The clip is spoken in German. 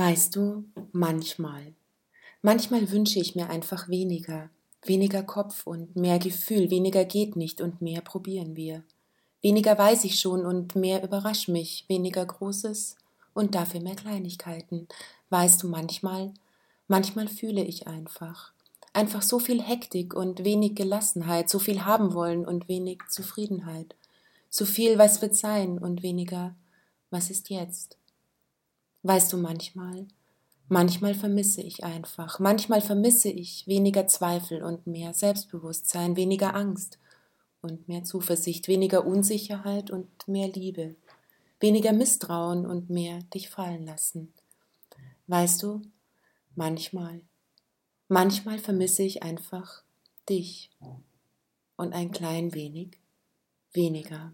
Weißt du, manchmal, manchmal wünsche ich mir einfach weniger, weniger Kopf und mehr Gefühl, weniger geht nicht und mehr probieren wir. Weniger weiß ich schon und mehr überrascht mich, weniger Großes und dafür mehr Kleinigkeiten. Weißt du, manchmal, manchmal fühle ich einfach. Einfach so viel Hektik und wenig Gelassenheit, so viel haben wollen und wenig Zufriedenheit. So viel, was wird sein und weniger, was ist jetzt. Weißt du manchmal, manchmal vermisse ich einfach, manchmal vermisse ich weniger Zweifel und mehr Selbstbewusstsein, weniger Angst und mehr Zuversicht, weniger Unsicherheit und mehr Liebe, weniger Misstrauen und mehr dich fallen lassen. Weißt du, manchmal, manchmal vermisse ich einfach dich und ein klein wenig weniger.